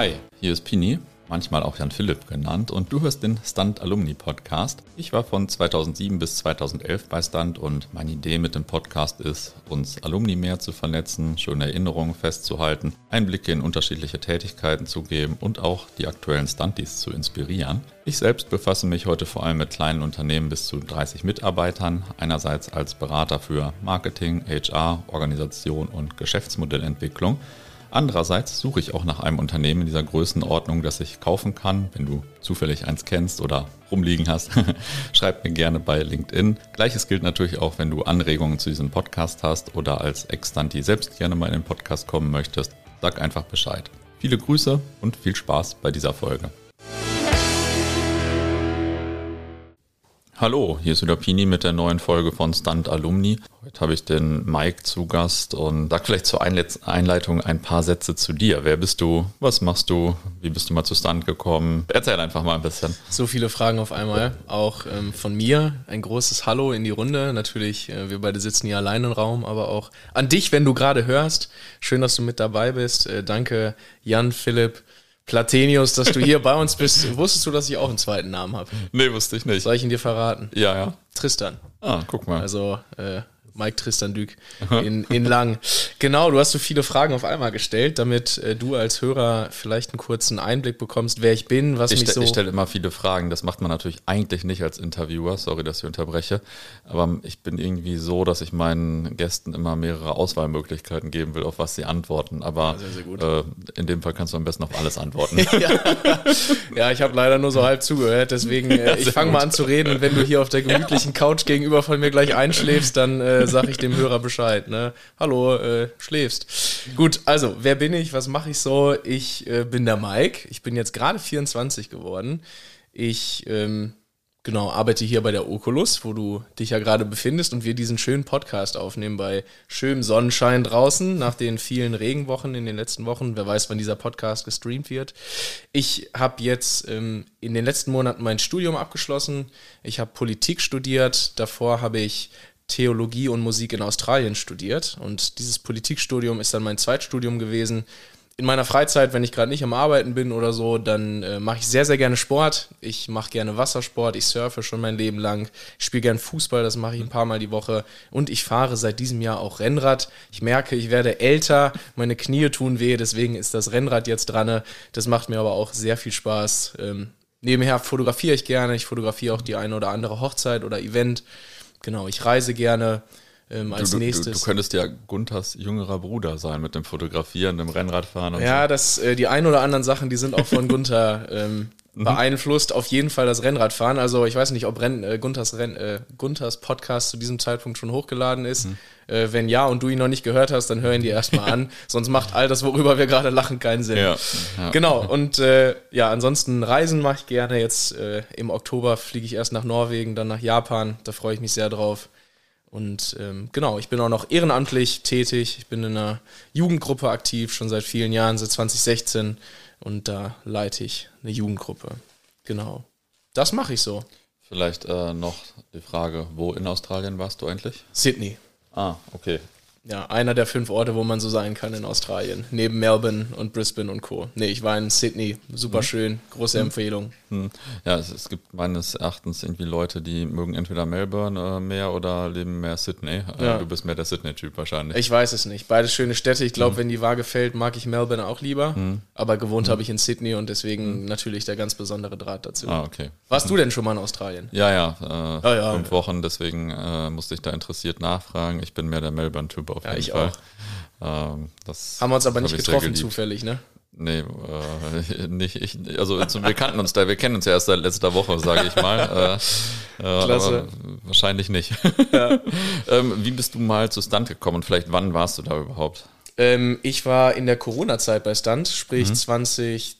Hi, hier ist Pini, manchmal auch Jan Philipp genannt, und du hörst den Stunt Alumni Podcast. Ich war von 2007 bis 2011 bei Stunt und meine Idee mit dem Podcast ist, uns Alumni mehr zu vernetzen, schöne Erinnerungen festzuhalten, Einblicke in unterschiedliche Tätigkeiten zu geben und auch die aktuellen Stunties zu inspirieren. Ich selbst befasse mich heute vor allem mit kleinen Unternehmen bis zu 30 Mitarbeitern, einerseits als Berater für Marketing, HR, Organisation und Geschäftsmodellentwicklung Andererseits suche ich auch nach einem Unternehmen in dieser Größenordnung, das ich kaufen kann. Wenn du zufällig eins kennst oder rumliegen hast, schreib mir gerne bei LinkedIn. Gleiches gilt natürlich auch, wenn du Anregungen zu diesem Podcast hast oder als Extanti selbst gerne mal in den Podcast kommen möchtest. Sag einfach Bescheid. Viele Grüße und viel Spaß bei dieser Folge. Hallo, hier ist wieder Pini mit der neuen Folge von Stunt Alumni. Heute habe ich den Mike zu Gast und sag vielleicht zur Einleitung ein paar Sätze zu dir. Wer bist du? Was machst du? Wie bist du mal zu Stunt gekommen? Erzähl einfach mal ein bisschen. So viele Fragen auf einmal. Auch ähm, von mir ein großes Hallo in die Runde. Natürlich, äh, wir beide sitzen hier allein im Raum, aber auch an dich, wenn du gerade hörst. Schön, dass du mit dabei bist. Äh, danke, Jan, Philipp Platenius, dass du hier bei uns bist. Wusstest du, dass ich auch einen zweiten Namen habe? Nee, wusste ich nicht. Soll ich ihn dir verraten? Ja, ja. Tristan. Ah, guck mal. Also äh, Mike Tristan Dück in, in Lang. Genau, du hast so viele Fragen auf einmal gestellt, damit äh, du als Hörer vielleicht einen kurzen Einblick bekommst, wer ich bin, was ich mich so... Ich stelle immer viele Fragen, das macht man natürlich eigentlich nicht als Interviewer, sorry, dass ich unterbreche, aber ich bin irgendwie so, dass ich meinen Gästen immer mehrere Auswahlmöglichkeiten geben will, auf was sie antworten, aber sehr, sehr äh, in dem Fall kannst du am besten auf alles antworten. ja. ja, ich habe leider nur so halb zugehört, deswegen äh, ich fange mal an zu reden. Und wenn du hier auf der gemütlichen Couch gegenüber von mir gleich einschläfst, dann äh, sag ich dem Hörer Bescheid. Ne? Hallo, äh, schläfst. Gut, also, wer bin ich? Was mache ich so? Ich äh, bin der Mike. Ich bin jetzt gerade 24 geworden. Ich ähm, Genau, arbeite hier bei der Oculus, wo du dich ja gerade befindest und wir diesen schönen Podcast aufnehmen bei schönem Sonnenschein draußen nach den vielen Regenwochen in den letzten Wochen. Wer weiß, wann dieser Podcast gestreamt wird. Ich habe jetzt ähm, in den letzten Monaten mein Studium abgeschlossen. Ich habe Politik studiert. Davor habe ich Theologie und Musik in Australien studiert und dieses Politikstudium ist dann mein Zweitstudium gewesen. In meiner Freizeit, wenn ich gerade nicht am Arbeiten bin oder so, dann äh, mache ich sehr, sehr gerne Sport. Ich mache gerne Wassersport, ich surfe schon mein Leben lang. Ich spiele gerne Fußball, das mache ich ein paar Mal die Woche. Und ich fahre seit diesem Jahr auch Rennrad. Ich merke, ich werde älter, meine Knie tun weh, deswegen ist das Rennrad jetzt dran. Das macht mir aber auch sehr viel Spaß. Ähm, nebenher fotografiere ich gerne. Ich fotografiere auch die eine oder andere Hochzeit oder Event. Genau, ich reise gerne. Ähm, als du, du, nächstes. Du, du, könntest ja Gunthers jüngerer Bruder sein mit dem Fotografieren, dem Rennradfahren und Ja, so. das, äh, die ein oder anderen Sachen, die sind auch von Gunther ähm, mhm. beeinflusst. Auf jeden Fall das Rennradfahren. Also ich weiß nicht, ob Renn, äh, Gunthers, Renn, äh, Gunthers Podcast zu diesem Zeitpunkt schon hochgeladen ist. Mhm. Äh, wenn ja und du ihn noch nicht gehört hast, dann hör ihn dir erstmal an. Sonst macht all das, worüber wir gerade lachen, keinen Sinn. Ja. ja. Genau. Und äh, ja, ansonsten Reisen mache ich gerne. Jetzt äh, im Oktober fliege ich erst nach Norwegen, dann nach Japan. Da freue ich mich sehr drauf. Und ähm, genau, ich bin auch noch ehrenamtlich tätig. Ich bin in einer Jugendgruppe aktiv, schon seit vielen Jahren, seit 2016. Und da leite ich eine Jugendgruppe. Genau. Das mache ich so. Vielleicht äh, noch die Frage, wo in Australien warst du eigentlich? Sydney. Ah, okay. Ja, einer der fünf Orte, wo man so sein kann in Australien. Neben Melbourne und Brisbane und Co. Nee, ich war in Sydney. Super mhm. schön. Große mhm. Empfehlung. Mhm. Ja, es, es, gibt meines Erachtens irgendwie Leute, die mögen entweder Melbourne äh, mehr oder leben mehr Sydney. Äh, ja. Du bist mehr der Sydney-Typ wahrscheinlich. Ich weiß es nicht. Beides schöne Städte. Ich glaube, mhm. wenn die Waage fällt, mag ich Melbourne auch lieber. Aber gewohnt habe ich in Sydney und deswegen natürlich der ganz besondere Draht dazu. Ah, okay. Warst du denn schon mal in Australien? Ja, ja. Äh, ah, ja fünf Wochen, deswegen äh, musste ich da interessiert nachfragen. Ich bin mehr der Melbourne-Typ auf ja, jeden ich Fall. Auch. Ähm, Haben wir uns aber nicht getroffen, zufällig, ne? Nee, äh, nicht ich. Also wir kannten uns da, wir kennen uns ja erst seit letzter Woche, sage ich mal. Äh, äh, Klasse. wahrscheinlich nicht. Ja. ähm, wie bist du mal zu Stunt gekommen und vielleicht wann warst du da überhaupt? Ähm, ich war in der Corona-Zeit bei Stunt, sprich mhm. 20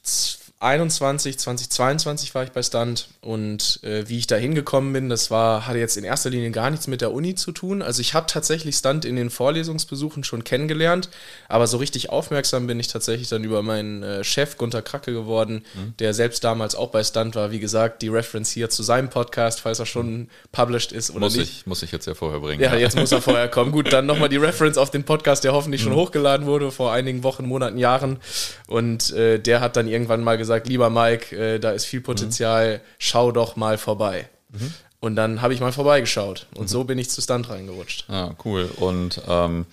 2021, 2022 war ich bei Stunt und äh, wie ich da hingekommen bin, das war, hatte jetzt in erster Linie gar nichts mit der Uni zu tun. Also ich habe tatsächlich Stunt in den Vorlesungsbesuchen schon kennengelernt, aber so richtig aufmerksam bin ich tatsächlich dann über meinen äh, Chef Gunter Kracke geworden, mhm. der selbst damals auch bei Stunt war. Wie gesagt, die Reference hier zu seinem Podcast, falls er schon published ist oder muss nicht. Ich, muss ich jetzt ja vorher bringen. Ja, jetzt muss er vorher kommen. Gut, dann nochmal die Reference auf den Podcast, der hoffentlich schon mhm. hochgeladen wurde vor einigen Wochen, Monaten, Jahren. Und äh, der hat dann irgendwann mal gesagt, gesagt, lieber Mike, äh, da ist viel Potenzial, mhm. schau doch mal vorbei. Mhm. Und dann habe ich mal vorbeigeschaut und mhm. so bin ich zu Stunt reingerutscht. Ah, cool. Und ähm,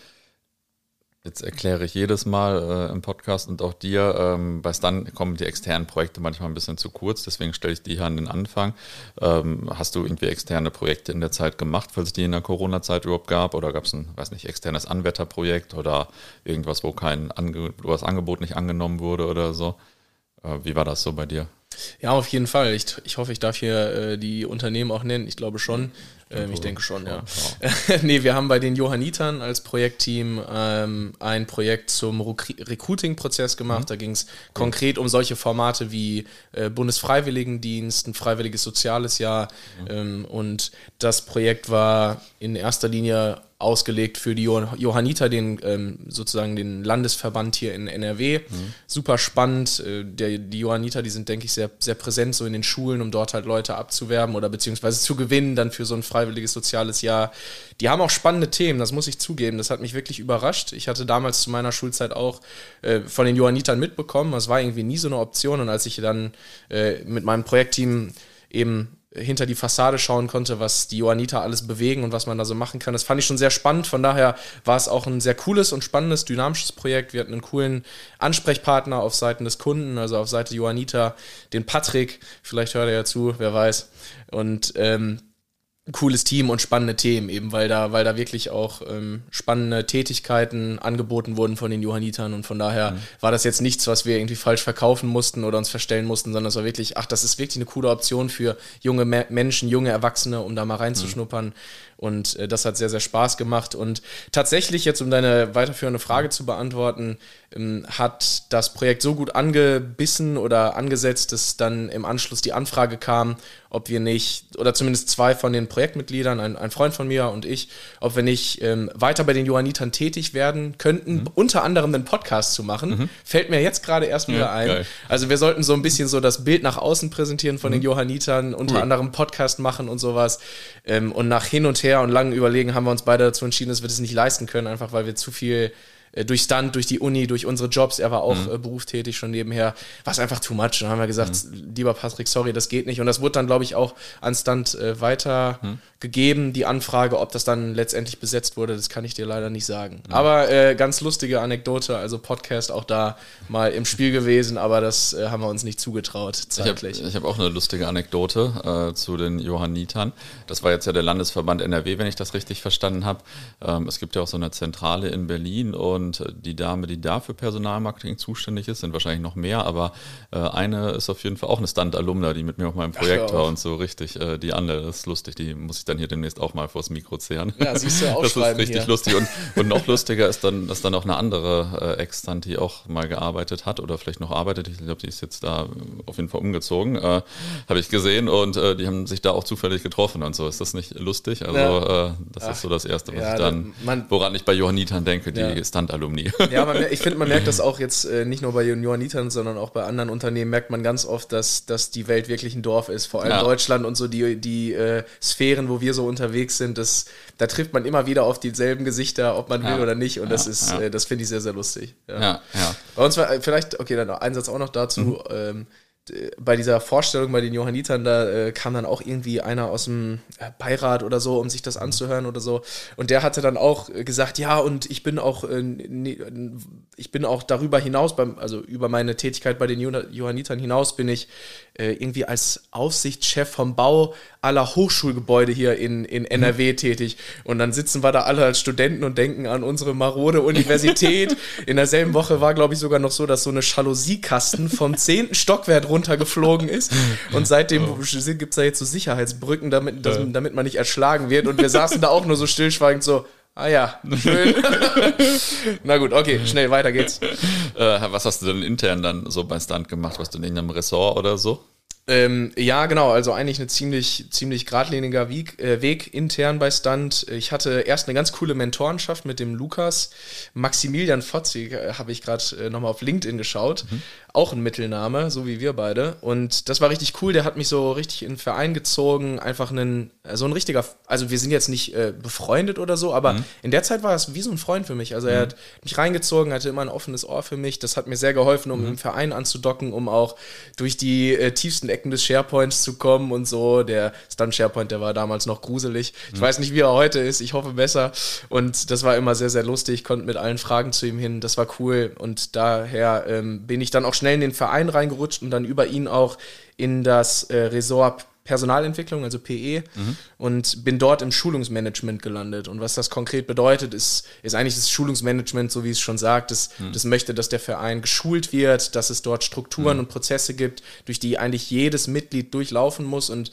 Jetzt erkläre ich jedes Mal äh, im Podcast und auch dir, ähm, bei Stun kommen die externen Projekte manchmal ein bisschen zu kurz, deswegen stelle ich die hier an den Anfang. Ähm, hast du irgendwie externe Projekte in der Zeit gemacht, falls es die in der Corona-Zeit überhaupt gab? Oder gab es ein, weiß nicht, externes Anwärterprojekt oder irgendwas, wo kein Ange wo das Angebot nicht angenommen wurde oder so? Äh, wie war das so bei dir? Ja, auf jeden Fall. Ich, ich hoffe, ich darf hier äh, die Unternehmen auch nennen. Ich glaube schon. Ähm, ich denke schon, ja. ja. nee, wir haben bei den Johannitern als Projektteam ähm, ein Projekt zum Recruiting-Prozess gemacht. Mhm. Da ging es konkret um solche Formate wie äh, Bundesfreiwilligendienst, ein freiwilliges soziales Jahr. Mhm. Ähm, und das Projekt war in erster Linie ausgelegt für die Johanniter, den ähm, sozusagen den Landesverband hier in NRW. Mhm. Super spannend. Äh, der, die Johanniter, die sind, denke ich, sehr, sehr präsent so in den Schulen, um dort halt Leute abzuwerben oder beziehungsweise zu gewinnen, dann für so ein freiwilliges soziales Jahr. Die haben auch spannende Themen, das muss ich zugeben. Das hat mich wirklich überrascht. Ich hatte damals zu meiner Schulzeit auch äh, von den Johannitern mitbekommen. Das war irgendwie nie so eine Option. Und als ich dann äh, mit meinem Projektteam eben hinter die Fassade schauen konnte, was die Johanniter alles bewegen und was man da so machen kann. Das fand ich schon sehr spannend. Von daher war es auch ein sehr cooles und spannendes, dynamisches Projekt. Wir hatten einen coolen Ansprechpartner auf Seiten des Kunden, also auf Seite Johanniter, den Patrick. Vielleicht hört er ja zu, wer weiß. Und ähm, cooles Team und spannende Themen, eben weil da, weil da wirklich auch ähm, spannende Tätigkeiten angeboten wurden von den Johannitern und von daher mhm. war das jetzt nichts, was wir irgendwie falsch verkaufen mussten oder uns verstellen mussten, sondern es war wirklich, ach, das ist wirklich eine coole Option für junge Me Menschen, junge Erwachsene, um da mal reinzuschnuppern. Mhm. Und äh, das hat sehr, sehr Spaß gemacht. Und tatsächlich, jetzt um deine weiterführende Frage zu beantworten, ähm, hat das Projekt so gut angebissen oder angesetzt, dass dann im Anschluss die Anfrage kam, ob wir nicht, oder zumindest zwei von den Projektmitgliedern, ein, ein Freund von mir und ich, ob wir nicht ähm, weiter bei den Johannitern tätig werden könnten, mhm. unter anderem einen Podcast zu machen. Mhm. Fällt mir jetzt gerade erst wieder ja, ein. Geil. Also wir sollten so ein bisschen so das Bild nach außen präsentieren von mhm. den Johannitern, unter cool. anderem Podcast machen und sowas. Ähm, und nach hin und her und langen Überlegen haben wir uns beide dazu entschieden, dass wir das nicht leisten können, einfach weil wir zu viel durch Stunt, durch die Uni, durch unsere Jobs, er war auch mhm. äh, berufstätig schon nebenher, war es einfach too much. Dann haben wir gesagt, mhm. lieber Patrick, sorry, das geht nicht. Und das wurde dann, glaube ich, auch an Stunt äh, weitergegeben, mhm. die Anfrage, ob das dann letztendlich besetzt wurde, das kann ich dir leider nicht sagen. Mhm. Aber äh, ganz lustige Anekdote, also Podcast auch da mal im Spiel gewesen, aber das äh, haben wir uns nicht zugetraut zeitlich. Ich habe hab auch eine lustige Anekdote äh, zu den Johannitern. Das war jetzt ja der Landesverband NRW, wenn ich das richtig verstanden habe. Ähm, es gibt ja auch so eine Zentrale in Berlin und und die Dame, die da für Personalmarketing zuständig ist, sind wahrscheinlich noch mehr, aber äh, eine ist auf jeden Fall auch eine Stunt-Alumna, die mit mir auf meinem Projekt war und so richtig, äh, die andere ist lustig, die muss ich dann hier demnächst auch mal vors Mikro zehren. Ja, siehst du auch Das ist richtig hier. lustig und, und noch lustiger ist dann, dass dann auch eine andere äh, Ex-Stunt, die auch mal gearbeitet hat oder vielleicht noch arbeitet, ich glaube, die ist jetzt da auf jeden Fall umgezogen, äh, habe ich gesehen und äh, die haben sich da auch zufällig getroffen und so. Ist das nicht lustig? Also ja. äh, das Ach, ist so das Erste, was ja, ich dann, man, woran ich bei Johannitern denke, die ja. Stunt Alumni. Ja, man, ich finde, man merkt das auch jetzt äh, nicht nur bei Johannitern, sondern auch bei anderen Unternehmen merkt man ganz oft, dass, dass die Welt wirklich ein Dorf ist. Vor allem ja. Deutschland und so die, die äh, Sphären, wo wir so unterwegs sind, das, da trifft man immer wieder auf dieselben Gesichter, ob man ja. will oder nicht. Und ja, das ist, äh, das finde ich sehr, sehr lustig. Ja, ja. Bei uns war äh, vielleicht, okay, dann ein Satz auch noch dazu. Mhm. Ähm, bei dieser Vorstellung bei den Johannitern, da äh, kam dann auch irgendwie einer aus dem äh, Beirat oder so, um sich das anzuhören oder so. Und der hatte dann auch gesagt, ja, und ich bin auch, äh, ich bin auch darüber hinaus, beim, also über meine Tätigkeit bei den Johannitern hinaus, bin ich äh, irgendwie als Aufsichtschef vom Bau aller Hochschulgebäude hier in, in NRW mhm. tätig. Und dann sitzen wir da alle als Studenten und denken an unsere marode Universität. in derselben Woche war, glaube ich, sogar noch so, dass so eine Jalousierkasten vom zehnten Stockwerk runtergeflogen ist. Und seitdem oh. gibt es da jetzt so Sicherheitsbrücken, damit, dass, damit man nicht erschlagen wird. Und wir saßen da auch nur so stillschweigend so, Ah ja, schön. Na gut, okay, schnell, weiter geht's. Äh, was hast du denn intern dann so bei Stunt gemacht? Warst du in irgendeinem Ressort oder so? Ähm, ja, genau, also eigentlich ein ziemlich, ziemlich geradliniger Weg, äh, Weg intern bei Stunt. Ich hatte erst eine ganz coole Mentorenschaft mit dem Lukas. Maximilian Fotzig äh, habe ich gerade äh, nochmal auf LinkedIn geschaut. Mhm. Auch ein Mittelname, so wie wir beide. Und das war richtig cool. Der hat mich so richtig in den Verein gezogen. Einfach ein, so ein richtiger, also wir sind jetzt nicht äh, befreundet oder so, aber mhm. in der Zeit war es wie so ein Freund für mich. Also er mhm. hat mich reingezogen, hatte immer ein offenes Ohr für mich. Das hat mir sehr geholfen, um mhm. im Verein anzudocken, um auch durch die äh, tiefsten Ecken des SharePoints zu kommen und so. Der Stunt SharePoint, der war damals noch gruselig. Ich mhm. weiß nicht, wie er heute ist. Ich hoffe besser. Und das war immer sehr, sehr lustig. Ich konnte mit allen Fragen zu ihm hin. Das war cool. Und daher ähm, bin ich dann auch schnell in den Verein reingerutscht und dann über ihn auch in das äh, Ressort Personalentwicklung, also PE, mhm. und bin dort im Schulungsmanagement gelandet. Und was das konkret bedeutet, ist, ist eigentlich das Schulungsmanagement, so wie es schon sagt, das, mhm. das möchte, dass der Verein geschult wird, dass es dort Strukturen mhm. und Prozesse gibt, durch die eigentlich jedes Mitglied durchlaufen muss. Und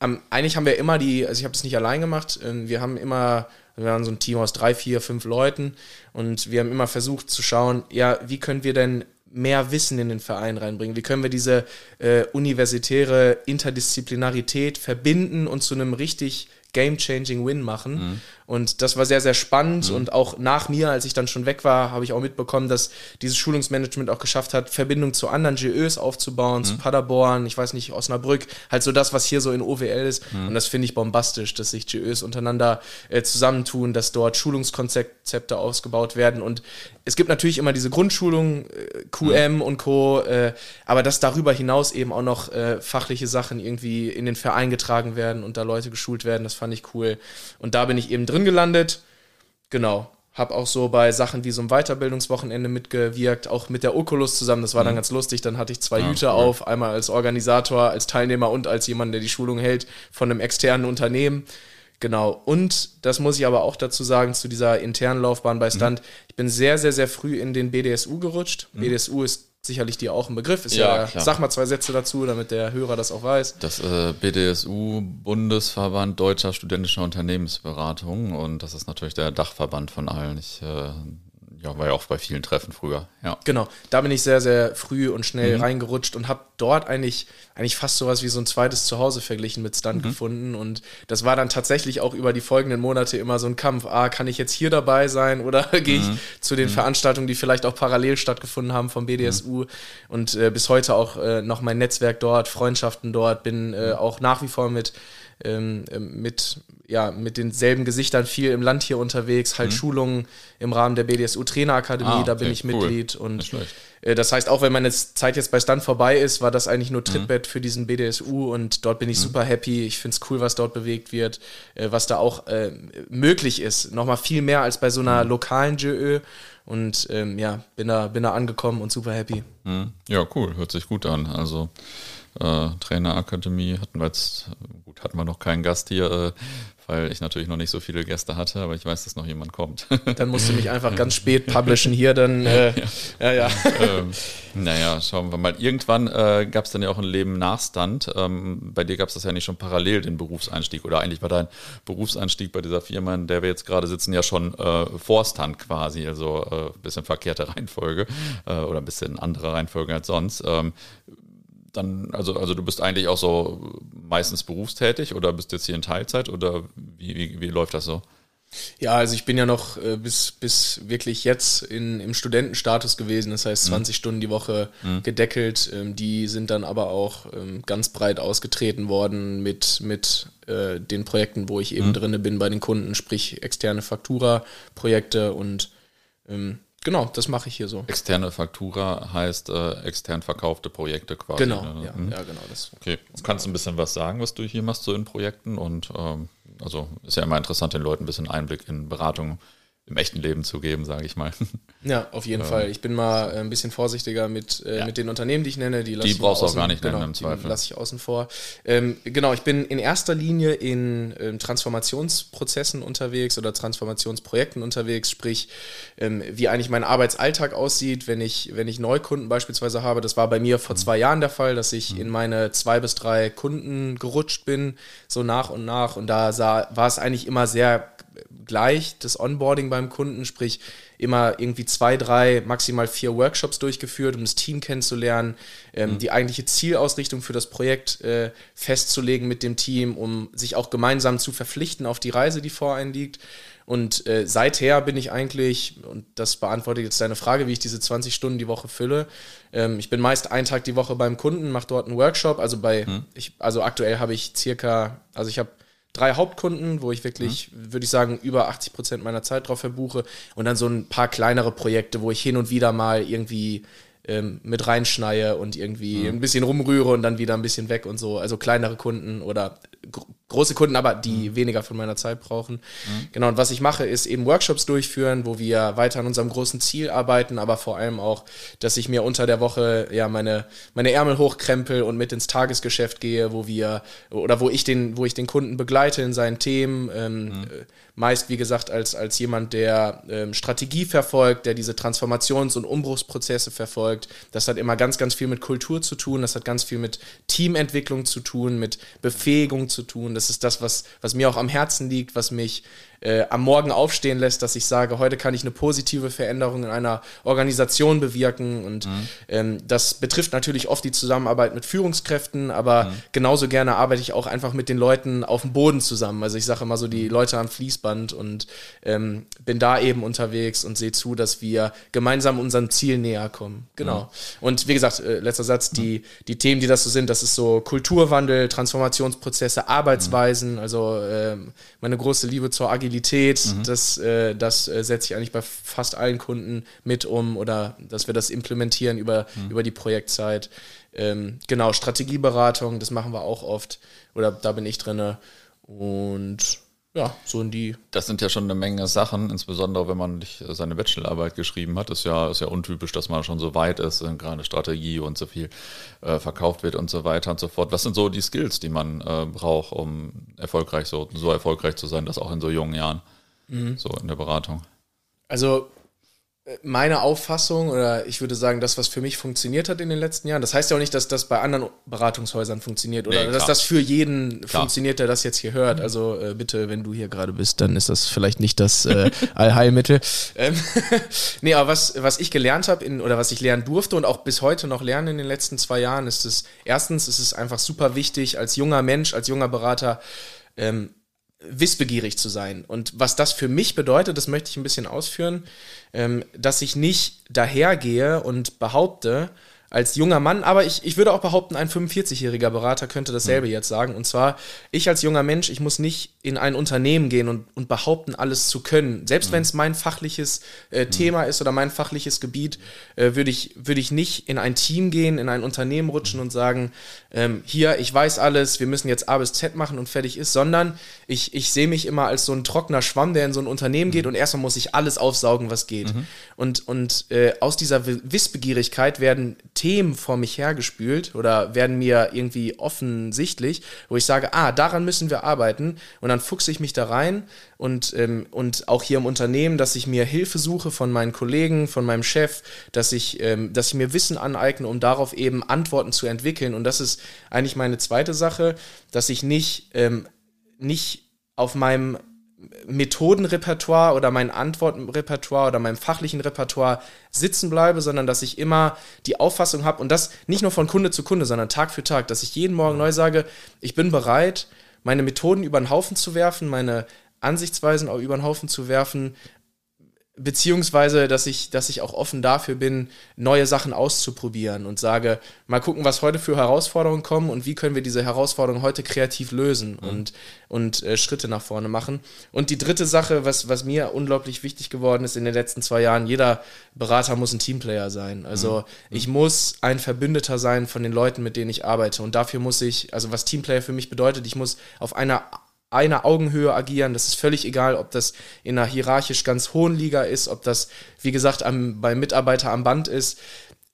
ähm, eigentlich haben wir immer die, also ich habe das nicht allein gemacht, äh, wir haben immer wir waren so ein Team aus drei, vier, fünf Leuten und wir haben immer versucht zu schauen, ja, wie können wir denn mehr Wissen in den Verein reinbringen? Wie können wir diese äh, universitäre Interdisziplinarität verbinden und zu einem richtig game-changing Win machen? Mhm. Und das war sehr, sehr spannend. Mhm. Und auch nach mir, als ich dann schon weg war, habe ich auch mitbekommen, dass dieses Schulungsmanagement auch geschafft hat, Verbindung zu anderen GÖs aufzubauen, mhm. zu Paderborn, ich weiß nicht, Osnabrück, halt so das, was hier so in OWL ist. Mhm. Und das finde ich bombastisch, dass sich GÖs untereinander äh, zusammentun, dass dort Schulungskonzepte ausgebaut werden. Und es gibt natürlich immer diese Grundschulung, äh, QM mhm. und Co., äh, aber dass darüber hinaus eben auch noch äh, fachliche Sachen irgendwie in den Verein getragen werden und da Leute geschult werden, das fand ich cool. Und da bin ich eben drin drin gelandet. Genau. Hab auch so bei Sachen wie so einem Weiterbildungswochenende mitgewirkt, auch mit der Oculus zusammen. Das war mhm. dann ganz lustig. Dann hatte ich zwei ja, Hüte cool. auf, einmal als Organisator, als Teilnehmer und als jemand, der die Schulung hält von einem externen Unternehmen. Genau. Und das muss ich aber auch dazu sagen, zu dieser internen Laufbahn bei Stunt. Mhm. Ich bin sehr, sehr, sehr früh in den BDSU gerutscht. Mhm. BDSU ist sicherlich dir auch ein Begriff. Ist ja, ja sag mal zwei Sätze dazu, damit der Hörer das auch weiß. Das äh, BDSU, Bundesverband Deutscher Studentischer Unternehmensberatung und das ist natürlich der Dachverband von allen. Ich äh, ja, war ja auch bei vielen Treffen früher. Ja. Genau, da bin ich sehr, sehr früh und schnell mhm. reingerutscht und habe dort eigentlich, eigentlich fast sowas wie so ein zweites Zuhause verglichen mit Stunt mhm. gefunden. Und das war dann tatsächlich auch über die folgenden Monate immer so ein Kampf. Ah, kann ich jetzt hier dabei sein oder gehe ich mhm. zu den mhm. Veranstaltungen, die vielleicht auch parallel stattgefunden haben vom BDSU? Mhm. Und äh, bis heute auch äh, noch mein Netzwerk dort, Freundschaften dort, bin äh, auch nach wie vor mit ähm, ähm, mit, ja, mit denselben Gesichtern viel im Land hier unterwegs, halt mhm. Schulungen im Rahmen der BDSU Trainerakademie, ah, okay, da bin ich cool. Mitglied. Und äh, das heißt, auch wenn meine Zeit jetzt bei Stand vorbei ist, war das eigentlich nur mhm. Trittbett mhm. für diesen BDSU und dort bin ich mhm. super happy. Ich finde es cool, was dort bewegt wird, äh, was da auch äh, möglich ist. Nochmal viel mehr als bei so einer mhm. lokalen JÖ. Und ähm, ja, bin da, bin da angekommen und super happy. Mhm. Ja, cool, hört sich gut an. Also äh, Trainerakademie hatten wir jetzt, gut, hatten wir noch keinen Gast hier, äh, weil ich natürlich noch nicht so viele Gäste hatte, aber ich weiß, dass noch jemand kommt. Dann musst du mich einfach ganz spät publishen hier, dann, äh, ja, ja. ja. ähm, naja, schauen wir mal. Irgendwann äh, gab es dann ja auch ein Leben nach Stunt. Ähm, bei dir gab es das ja nicht schon parallel, den Berufseinstieg, oder eigentlich war dein Berufseinstieg bei dieser Firma, in der wir jetzt gerade sitzen, ja schon äh, vor Stunt quasi, also ein äh, bisschen verkehrte Reihenfolge äh, oder ein bisschen andere Reihenfolge als sonst. Ähm, dann, also, also du bist eigentlich auch so meistens berufstätig oder bist jetzt hier in Teilzeit oder wie, wie, wie läuft das so? Ja, also ich bin ja noch äh, bis, bis wirklich jetzt in, im Studentenstatus gewesen, das heißt 20 mhm. Stunden die Woche mhm. gedeckelt. Ähm, die sind dann aber auch ähm, ganz breit ausgetreten worden mit, mit äh, den Projekten, wo ich eben mhm. drinne bin bei den Kunden, sprich externe Faktura-Projekte und ähm, Genau, das mache ich hier so. Externe Faktura heißt äh, extern verkaufte Projekte quasi. Genau, ne? ja, mhm. ja, genau. Das okay, kannst du ein bisschen was sagen, was du hier machst so in Projekten und ähm, also ist ja immer interessant, den Leuten ein bisschen Einblick in Beratung im echten Leben zu geben, sage ich mal. Ja, auf jeden ähm, Fall. Ich bin mal äh, ein bisschen vorsichtiger mit, äh, ja. mit den Unternehmen, die ich nenne. Die, die brauchst du auch gar nicht genau, nennen im Zweifel. lasse ich außen vor. Ähm, genau, ich bin in erster Linie in ähm, Transformationsprozessen unterwegs oder Transformationsprojekten unterwegs, sprich, ähm, wie eigentlich mein Arbeitsalltag aussieht, wenn ich, wenn ich Neukunden beispielsweise habe. Das war bei mir vor mhm. zwei Jahren der Fall, dass ich mhm. in meine zwei bis drei Kunden gerutscht bin, so nach und nach. Und da sah, war es eigentlich immer sehr gleich das Onboarding beim Kunden, sprich immer irgendwie zwei, drei, maximal vier Workshops durchgeführt, um das Team kennenzulernen, ähm, mhm. die eigentliche Zielausrichtung für das Projekt äh, festzulegen mit dem Team, um sich auch gemeinsam zu verpflichten auf die Reise, die vor einem liegt. Und äh, seither bin ich eigentlich, und das beantwortet jetzt deine Frage, wie ich diese 20 Stunden die Woche fülle. Ähm, ich bin meist einen Tag die Woche beim Kunden, mache dort einen Workshop. Also bei, hm. ich, also aktuell habe ich circa, also ich habe drei Hauptkunden, wo ich wirklich, mhm. würde ich sagen, über 80 Prozent meiner Zeit drauf verbuche. Und dann so ein paar kleinere Projekte, wo ich hin und wieder mal irgendwie ähm, mit reinschneie und irgendwie mhm. ein bisschen rumrühre und dann wieder ein bisschen weg und so. Also kleinere Kunden oder große Kunden, aber die mhm. weniger von meiner Zeit brauchen. Mhm. Genau, und was ich mache, ist eben Workshops durchführen, wo wir weiter an unserem großen Ziel arbeiten, aber vor allem auch, dass ich mir unter der Woche ja meine, meine Ärmel hochkrempel und mit ins Tagesgeschäft gehe, wo wir oder wo ich den, wo ich den Kunden begleite in seinen Themen. Ähm, mhm. Meist, wie gesagt, als, als jemand, der ähm, Strategie verfolgt, der diese Transformations- und Umbruchsprozesse verfolgt. Das hat immer ganz, ganz viel mit Kultur zu tun, das hat ganz viel mit Teamentwicklung zu tun, mit Befähigung zu tun. Das ist das, was, was mir auch am Herzen liegt, was mich äh, am Morgen aufstehen lässt, dass ich sage, heute kann ich eine positive Veränderung in einer Organisation bewirken. Und mhm. ähm, das betrifft natürlich oft die Zusammenarbeit mit Führungskräften, aber mhm. genauso gerne arbeite ich auch einfach mit den Leuten auf dem Boden zusammen. Also ich sage immer so die mhm. Leute am Fließband und ähm, bin da eben unterwegs und sehe zu, dass wir gemeinsam unserem Ziel näher kommen. Genau. Mhm. Und wie gesagt, äh, letzter Satz, die, mhm. die Themen, die das so sind, das ist so Kulturwandel, Transformationsprozesse, Arbeitsweisen, mhm. also äh, meine große Liebe zur Agilität Agilität, mhm. das, äh, das äh, setze ich eigentlich bei fast allen Kunden mit um oder dass wir das implementieren über, mhm. über die Projektzeit. Ähm, genau, Strategieberatung, das machen wir auch oft oder da bin ich drin. Und ja, so in die. Das sind ja schon eine Menge Sachen, insbesondere wenn man nicht seine Bachelorarbeit geschrieben hat. Ist ja, ist ja untypisch, dass man schon so weit ist, gerade Strategie und so viel äh, verkauft wird und so weiter und so fort. Was sind so die Skills, die man äh, braucht, um erfolgreich so, so erfolgreich zu sein, das auch in so jungen Jahren, mhm. so in der Beratung? Also meine Auffassung oder ich würde sagen, das, was für mich funktioniert hat in den letzten Jahren, das heißt ja auch nicht, dass das bei anderen Beratungshäusern funktioniert oder nee, dass das für jeden klar. funktioniert, der das jetzt hier hört. Also äh, bitte, wenn du hier gerade bist, dann ist das vielleicht nicht das äh, Allheilmittel. Ähm, nee, aber was, was ich gelernt habe oder was ich lernen durfte und auch bis heute noch lerne in den letzten zwei Jahren, ist es, erstens ist es einfach super wichtig, als junger Mensch, als junger Berater, ähm, wissbegierig zu sein. Und was das für mich bedeutet, das möchte ich ein bisschen ausführen, ähm, dass ich nicht dahergehe und behaupte, als junger Mann, aber ich, ich würde auch behaupten, ein 45-jähriger Berater könnte dasselbe mhm. jetzt sagen. Und zwar, ich als junger Mensch, ich muss nicht in ein Unternehmen gehen und, und behaupten, alles zu können. Selbst mhm. wenn es mein fachliches äh, mhm. Thema ist oder mein fachliches Gebiet, äh, würde ich, würd ich nicht in ein Team gehen, in ein Unternehmen rutschen und sagen, ähm, hier, ich weiß alles, wir müssen jetzt A bis Z machen und fertig ist, sondern ich, ich sehe mich immer als so ein trockener Schwamm, der in so ein Unternehmen geht mhm. und erstmal muss ich alles aufsaugen, was geht. Mhm. Und, und äh, aus dieser Wissbegierigkeit werden Themen vor mich hergespült oder werden mir irgendwie offensichtlich, wo ich sage, ah, daran müssen wir arbeiten. Und dann fuchse ich mich da rein und, ähm, und auch hier im Unternehmen, dass ich mir Hilfe suche von meinen Kollegen, von meinem Chef, dass ich, ähm, dass ich mir Wissen aneigne, um darauf eben Antworten zu entwickeln. Und das ist eigentlich meine zweite Sache, dass ich nicht, ähm, nicht auf meinem Methodenrepertoire oder mein Antwortenrepertoire oder meinem fachlichen Repertoire sitzen bleibe, sondern dass ich immer die Auffassung habe und das nicht nur von Kunde zu Kunde, sondern Tag für Tag, dass ich jeden Morgen neu sage, ich bin bereit, meine Methoden über den Haufen zu werfen, meine Ansichtsweisen auch über den Haufen zu werfen, beziehungsweise dass ich, dass ich auch offen dafür bin, neue Sachen auszuprobieren und sage, mal gucken, was heute für Herausforderungen kommen und wie können wir diese Herausforderungen heute kreativ lösen mhm. und, und äh, Schritte nach vorne machen. Und die dritte Sache, was, was mir unglaublich wichtig geworden ist in den letzten zwei Jahren, jeder Berater muss ein Teamplayer sein. Also mhm. ich muss ein Verbündeter sein von den Leuten, mit denen ich arbeite. Und dafür muss ich, also was Teamplayer für mich bedeutet, ich muss auf einer einer Augenhöhe agieren. Das ist völlig egal, ob das in einer hierarchisch ganz hohen Liga ist, ob das, wie gesagt, am, beim Mitarbeiter am Band ist.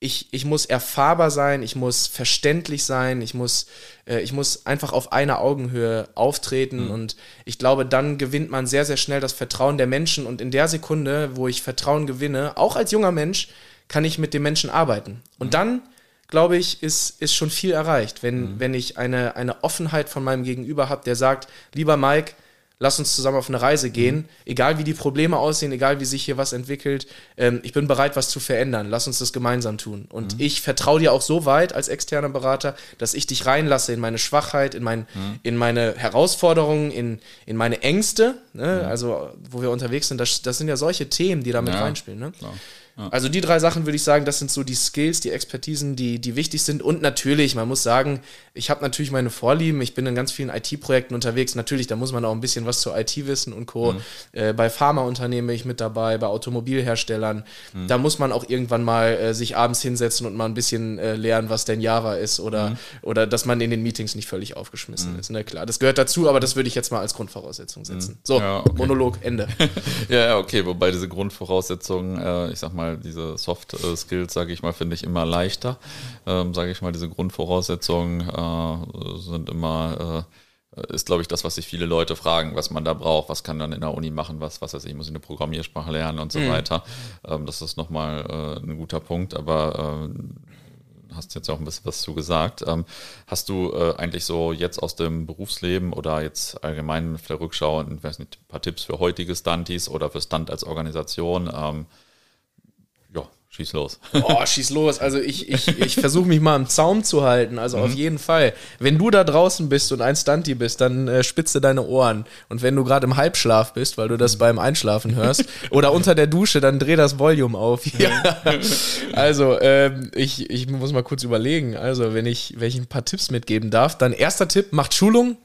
Ich, ich muss erfahrbar sein, ich muss verständlich sein, ich muss, äh, ich muss einfach auf einer Augenhöhe auftreten mhm. und ich glaube, dann gewinnt man sehr, sehr schnell das Vertrauen der Menschen und in der Sekunde, wo ich Vertrauen gewinne, auch als junger Mensch, kann ich mit den Menschen arbeiten. Und mhm. dann glaube ich, ist, ist schon viel erreicht, wenn, mhm. wenn ich eine, eine Offenheit von meinem Gegenüber habe, der sagt, lieber Mike, lass uns zusammen auf eine Reise gehen, mhm. egal wie die Probleme aussehen, egal wie sich hier was entwickelt, ähm, ich bin bereit, was zu verändern, lass uns das gemeinsam tun. Und mhm. ich vertraue dir auch so weit als externer Berater, dass ich dich reinlasse in meine Schwachheit, in, mein, mhm. in meine Herausforderungen, in, in meine Ängste, ne? Mhm. also wo wir unterwegs sind, das, das sind ja solche Themen, die da mit ja, reinspielen. Ne? Also die drei Sachen würde ich sagen, das sind so die Skills, die Expertisen, die, die wichtig sind. Und natürlich, man muss sagen, ich habe natürlich meine Vorlieben. Ich bin in ganz vielen IT-Projekten unterwegs. Natürlich, da muss man auch ein bisschen was zur IT wissen und Co. Mhm. Äh, bei Pharmaunternehmen bin ich mit dabei, bei Automobilherstellern. Mhm. Da muss man auch irgendwann mal äh, sich abends hinsetzen und mal ein bisschen äh, lernen, was denn Java ist oder, mhm. oder dass man in den Meetings nicht völlig aufgeschmissen mhm. ist. Ne, klar, das gehört dazu, aber das würde ich jetzt mal als Grundvoraussetzung setzen. Mhm. So, ja, okay. Monolog, Ende. ja, okay, wobei diese Grundvoraussetzungen, äh, ich sag mal, diese Soft Skills, sage ich mal, finde ich immer leichter. Ähm, sage ich mal, diese Grundvoraussetzungen äh, sind immer äh, ist, glaube ich, das, was sich viele Leute fragen, was man da braucht, was kann dann in der Uni machen, was, was weiß ich, muss ich eine Programmiersprache lernen und so mhm. weiter. Ähm, das ist nochmal äh, ein guter Punkt, aber äh, hast jetzt auch ein bisschen was zu gesagt. Ähm, hast du äh, eigentlich so jetzt aus dem Berufsleben oder jetzt allgemein auf der Rückschau, ich weiß nicht, ein paar Tipps für heutige Stunties oder für Stunt als Organisation? Ähm, Schieß los. Oh, schieß los. Also ich, ich, ich versuche mich mal im Zaum zu halten. Also mhm. auf jeden Fall. Wenn du da draußen bist und ein Stunty bist, dann äh, spitze deine Ohren. Und wenn du gerade im Halbschlaf bist, weil du das mhm. beim Einschlafen hörst, oder unter der Dusche, dann dreh das Volume auf. Ja. Also ähm, ich, ich muss mal kurz überlegen. Also wenn ich, wenn ich ein paar Tipps mitgeben darf, dann erster Tipp, macht Schulung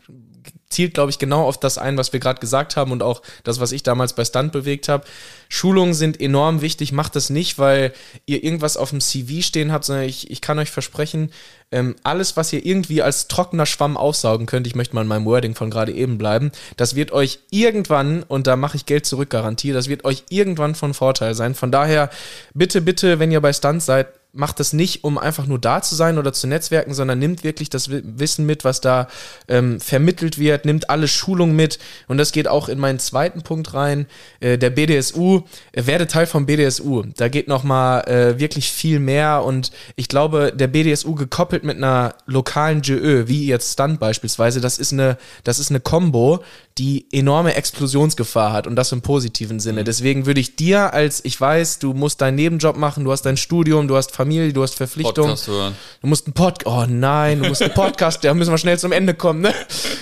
zielt, glaube ich, genau auf das ein, was wir gerade gesagt haben und auch das, was ich damals bei Stunt bewegt habe. Schulungen sind enorm wichtig. Macht das nicht, weil ihr irgendwas auf dem CV stehen habt, sondern ich, ich kann euch versprechen, ähm, alles, was ihr irgendwie als trockener Schwamm aufsaugen könnt, ich möchte mal in meinem Wording von gerade eben bleiben, das wird euch irgendwann, und da mache ich Geld zurück Garantie, das wird euch irgendwann von Vorteil sein. Von daher, bitte, bitte, wenn ihr bei Stunt seid, macht das nicht, um einfach nur da zu sein oder zu netzwerken, sondern nimmt wirklich das Wissen mit, was da ähm, vermittelt wird, nimmt alle Schulungen mit. Und das geht auch in meinen zweiten Punkt rein, äh, der BDSU. Äh, werde Teil vom BDSU. Da geht nochmal äh, wirklich viel mehr. Und ich glaube, der BDSU gekoppelt mit einer lokalen JÖ, wie jetzt Stunt beispielsweise, das ist eine, das ist eine Combo, die enorme Explosionsgefahr hat und das im positiven Sinne. Mhm. Deswegen würde ich dir als, ich weiß, du musst deinen Nebenjob machen, du hast dein Studium, du hast Familie, du hast Verpflichtungen. Podcast hören. Du musst einen Podcast, oh nein, du musst einen Podcast, da müssen wir schnell zum Ende kommen, ne?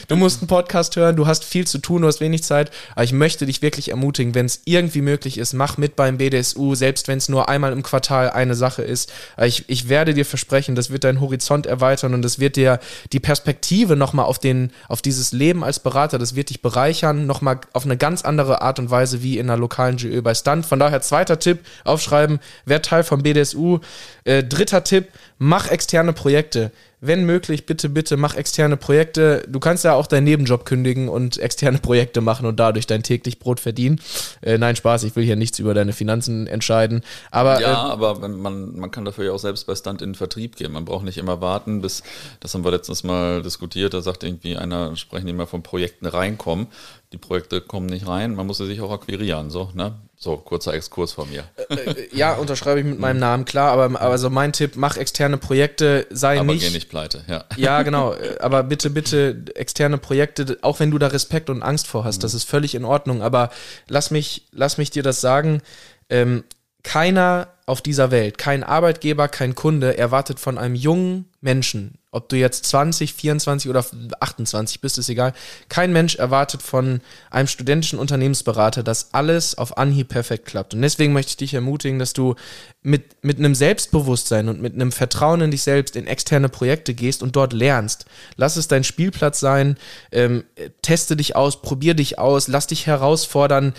Du musst einen Podcast hören, du hast viel zu tun, du hast wenig Zeit, aber ich möchte dich wirklich ermutigen, wenn es irgendwie möglich ist, mach mit beim BDSU, selbst wenn es nur einmal im Quartal eine Sache ist. Ich, ich werde dir versprechen, das wird deinen Horizont erweitern und das wird dir die Perspektive nochmal auf den, auf dieses Leben als Berater, das wird dich bereichern, nochmal auf eine ganz andere Art und Weise wie in einer lokalen GÖ bei Stunt. Von daher zweiter Tipp, aufschreiben, wer Teil vom BDSU. Äh, dritter Tipp, mach externe Projekte. Wenn möglich, bitte, bitte mach externe Projekte. Du kannst ja auch deinen Nebenjob kündigen und externe Projekte machen und dadurch dein täglich Brot verdienen. Äh, nein, Spaß, ich will hier nichts über deine Finanzen entscheiden. Aber, ja, äh, aber man, man kann dafür ja auch selbst bei Stunt in den Vertrieb gehen. Man braucht nicht immer warten, bis, das haben wir letztens mal diskutiert, da sagt irgendwie einer, sprechen die mal von Projekten reinkommen. Die Projekte kommen nicht rein, man muss sie sich auch akquirieren, so, ne? So, kurzer Exkurs von mir. Äh, äh, ja, unterschreibe ich mit meinem Namen, klar, aber also mein Tipp, mach externe Projekte, sei aber nicht. Aber geh nicht pleite, ja. Ja, genau, äh, aber bitte, bitte externe Projekte, auch wenn du da Respekt und Angst vor hast, mhm. das ist völlig in Ordnung, aber lass mich, lass mich dir das sagen, ähm, keiner auf dieser Welt, kein Arbeitgeber, kein Kunde erwartet von einem jungen Menschen, ob du jetzt 20, 24 oder 28 bist, ist egal, kein Mensch erwartet von einem studentischen Unternehmensberater, dass alles auf Anhieb perfekt klappt. Und deswegen möchte ich dich ermutigen, dass du mit, mit einem Selbstbewusstsein und mit einem Vertrauen in dich selbst in externe Projekte gehst und dort lernst. Lass es dein Spielplatz sein, ähm, teste dich aus, probier dich aus, lass dich herausfordern,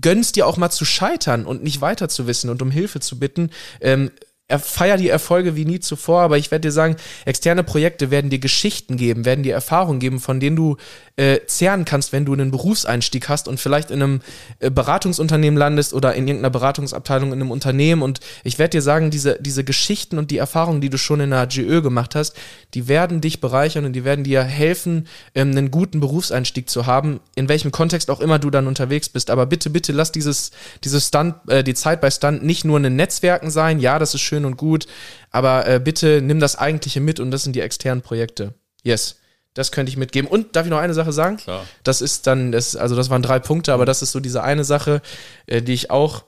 gönnst dir auch mal zu scheitern und nicht weiter zu wissen und um Hilfe zu bitten. Ähm, feier die Erfolge wie nie zuvor, aber ich werde dir sagen, externe Projekte werden dir Geschichten geben, werden dir Erfahrungen geben, von denen du äh, zehren kannst, wenn du einen Berufseinstieg hast und vielleicht in einem äh, Beratungsunternehmen landest oder in irgendeiner Beratungsabteilung in einem Unternehmen. Und ich werde dir sagen, diese, diese Geschichten und die Erfahrungen, die du schon in der GÖ gemacht hast, die werden dich bereichern und die werden dir helfen, ähm, einen guten Berufseinstieg zu haben, in welchem Kontext auch immer du dann unterwegs bist. Aber bitte, bitte lass dieses, dieses Stunt, äh, die Zeit bei Stunt nicht nur ein Netzwerken sein. Ja, das ist schön schön und gut, aber äh, bitte nimm das Eigentliche mit und das sind die externen Projekte. Yes. Das könnte ich mitgeben. Und darf ich noch eine Sache sagen? Klar. Das ist dann, das, also das waren drei Punkte, aber das ist so diese eine Sache, äh, die ich auch,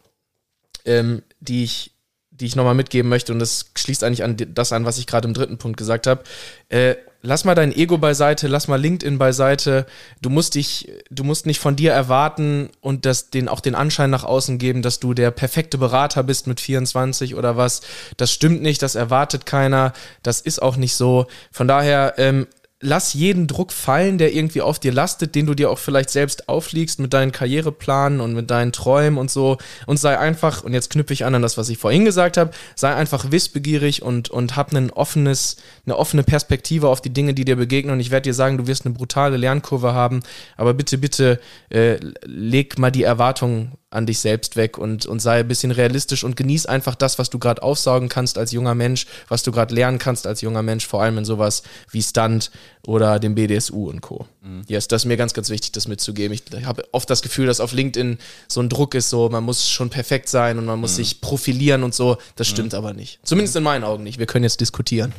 ähm, die ich, die ich nochmal mitgeben möchte. Und das schließt eigentlich an das an, was ich gerade im dritten Punkt gesagt habe. Äh, lass mal dein Ego beiseite, lass mal LinkedIn beiseite. Du musst dich, du musst nicht von dir erwarten und das, den, auch den Anschein nach außen geben, dass du der perfekte Berater bist mit 24 oder was. Das stimmt nicht, das erwartet keiner, das ist auch nicht so. Von daher, ähm, lass jeden Druck fallen, der irgendwie auf dir lastet, den du dir auch vielleicht selbst aufliegst mit deinen Karriereplanen und mit deinen Träumen und so. Und sei einfach, und jetzt knüpfe ich an an das, was ich vorhin gesagt habe, sei einfach wissbegierig und, und hab ein offenes, eine offene Perspektive auf die Dinge, die dir begegnen. Und ich werde dir sagen, du wirst eine brutale Lernkurve haben, aber bitte, bitte äh, leg mal die Erwartungen an dich selbst weg und, und sei ein bisschen realistisch und genieß einfach das, was du gerade aufsaugen kannst als junger Mensch, was du gerade lernen kannst als junger Mensch, vor allem in sowas wie Stunt oder dem BDSU und Co. Mhm. Yes, das ist mir ganz, ganz wichtig, das mitzugeben. Ich habe oft das Gefühl, dass auf LinkedIn so ein Druck ist, so man muss schon perfekt sein und man muss mhm. sich profilieren und so. Das mhm. stimmt mhm. aber nicht. Zumindest in meinen Augen nicht. Wir können jetzt diskutieren.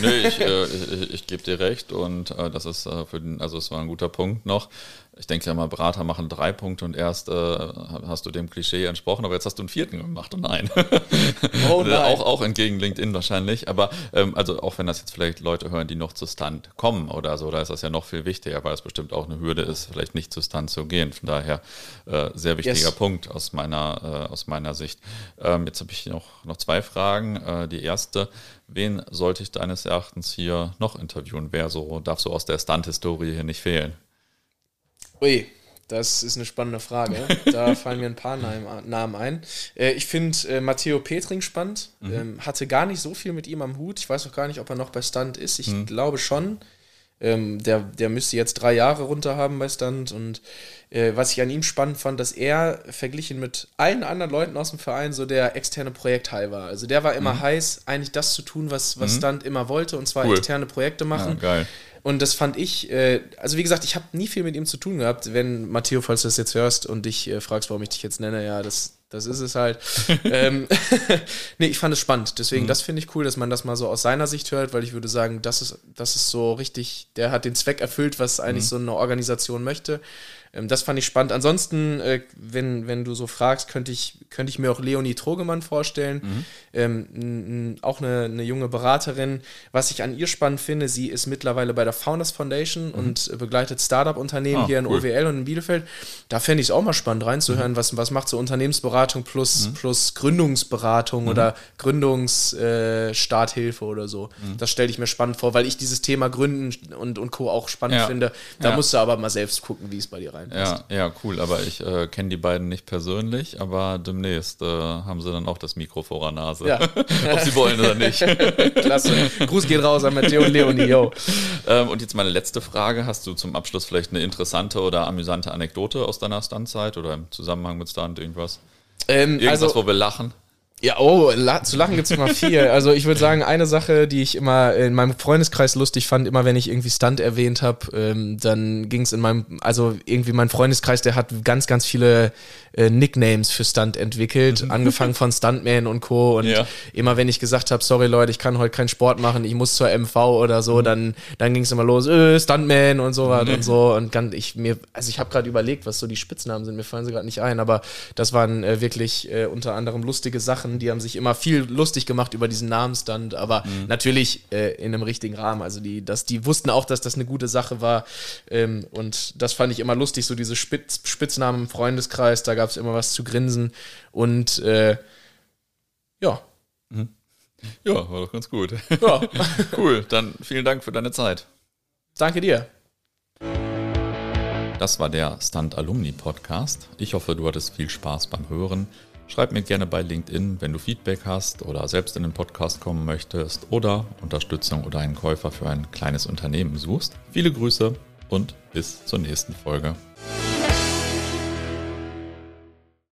Nö, ich, äh, ich, ich gebe dir recht und äh, das ist äh, für den, also es war ein guter Punkt noch ich denke ja mal, Berater machen drei Punkte und erst äh, hast du dem Klischee entsprochen, aber jetzt hast du einen vierten gemacht und nein. Oh nein. auch, auch entgegen LinkedIn wahrscheinlich. Aber ähm, also auch wenn das jetzt vielleicht Leute hören, die noch zu Stunt kommen oder so, da ist das ja noch viel wichtiger, weil es bestimmt auch eine Hürde ist, vielleicht nicht zu Stunt zu gehen. Von daher äh, sehr wichtiger yes. Punkt aus meiner, äh, aus meiner Sicht. Ähm, jetzt habe ich noch, noch zwei Fragen. Äh, die erste, wen sollte ich deines Erachtens hier noch interviewen? Wer so darf so aus der Stunt-Historie hier nicht fehlen? Ui, das ist eine spannende Frage. Da fallen mir ein paar Namen ein. Äh, ich finde äh, Matteo Petring spannend. Mhm. Ähm, hatte gar nicht so viel mit ihm am Hut. Ich weiß auch gar nicht, ob er noch bei Stunt ist. Ich mhm. glaube schon. Ähm, der, der müsste jetzt drei Jahre runter haben bei Stunt. Und äh, was ich an ihm spannend fand, dass er verglichen mit allen anderen Leuten aus dem Verein so der externe Projekthai war. Also der war immer mhm. heiß, eigentlich das zu tun, was, was mhm. Stunt immer wollte, und zwar cool. externe Projekte machen. Ja, geil. Und das fand ich, äh, also wie gesagt, ich habe nie viel mit ihm zu tun gehabt. Wenn, Matteo, falls du das jetzt hörst und dich äh, fragst, warum ich dich jetzt nenne, ja, das, das ist es halt. ähm, nee, ich fand es spannend. Deswegen, mhm. das finde ich cool, dass man das mal so aus seiner Sicht hört, weil ich würde sagen, das ist, das ist so richtig, der hat den Zweck erfüllt, was eigentlich mhm. so eine Organisation möchte. Ähm, das fand ich spannend. Ansonsten, äh, wenn, wenn du so fragst, könnte ich, könnte ich mir auch Leonie Trogemann vorstellen. Mhm. Ähm, auch eine, eine junge Beraterin. Was ich an ihr spannend finde, sie ist mittlerweile bei der Founders Foundation mhm. und begleitet Startup-Unternehmen ah, hier in cool. OWL und in Bielefeld. Da fände ich es auch mal spannend reinzuhören, mhm. was, was macht so Unternehmensberatung plus, mhm. plus Gründungsberatung mhm. oder Gründungsstarthilfe äh, oder so. Mhm. Das stelle ich mir spannend vor, weil ich dieses Thema Gründen und, und Co. auch spannend ja. finde. Da ja. musst du aber mal selbst gucken, wie es bei dir reinpasst. Ja, ja, cool. Aber ich äh, kenne die beiden nicht persönlich, aber demnächst äh, haben sie dann auch das Mikro vor der Nase. Ja. Ob sie wollen oder nicht. Klasse. Gruß geht raus an Matteo und Leonie, yo. Ähm, und jetzt meine letzte Frage. Hast du zum Abschluss vielleicht eine interessante oder amüsante Anekdote aus deiner Standzeit oder im Zusammenhang mit Stand irgendwas? Ähm, irgendwas, also, wo wir lachen? Ja, oh, la zu lachen gibt es immer viel. Also ich würde sagen, eine Sache, die ich immer in meinem Freundeskreis lustig fand, immer wenn ich irgendwie Stunt erwähnt habe, ähm, dann ging es in meinem, also irgendwie mein Freundeskreis, der hat ganz, ganz viele äh, Nicknames für Stunt entwickelt, mhm. angefangen von Stuntman und Co. Und ja. immer wenn ich gesagt habe, sorry Leute, ich kann heute keinen Sport machen, ich muss zur MV oder so, mhm. dann, dann ging es immer los, äh, Stuntman und so was mhm. und so. Und kann ich mir, also ich habe gerade überlegt, was so die Spitznamen sind, mir fallen sie gerade nicht ein, aber das waren äh, wirklich äh, unter anderem lustige Sachen. Die haben sich immer viel lustig gemacht über diesen Namensstand, aber mhm. natürlich äh, in einem richtigen Rahmen. Also die, dass die wussten auch, dass das eine gute Sache war. Ähm, und das fand ich immer lustig, so diese Spitz, Spitznamen im Freundeskreis, da gab es immer was zu grinsen. Und äh, ja. Mhm. Ja, war doch ganz gut. Ja. cool, dann vielen Dank für deine Zeit. Danke dir. Das war der Stunt Alumni Podcast. Ich hoffe, du hattest viel Spaß beim Hören. Schreib mir gerne bei LinkedIn, wenn du Feedback hast oder selbst in den Podcast kommen möchtest oder Unterstützung oder einen Käufer für ein kleines Unternehmen suchst. Viele Grüße und bis zur nächsten Folge.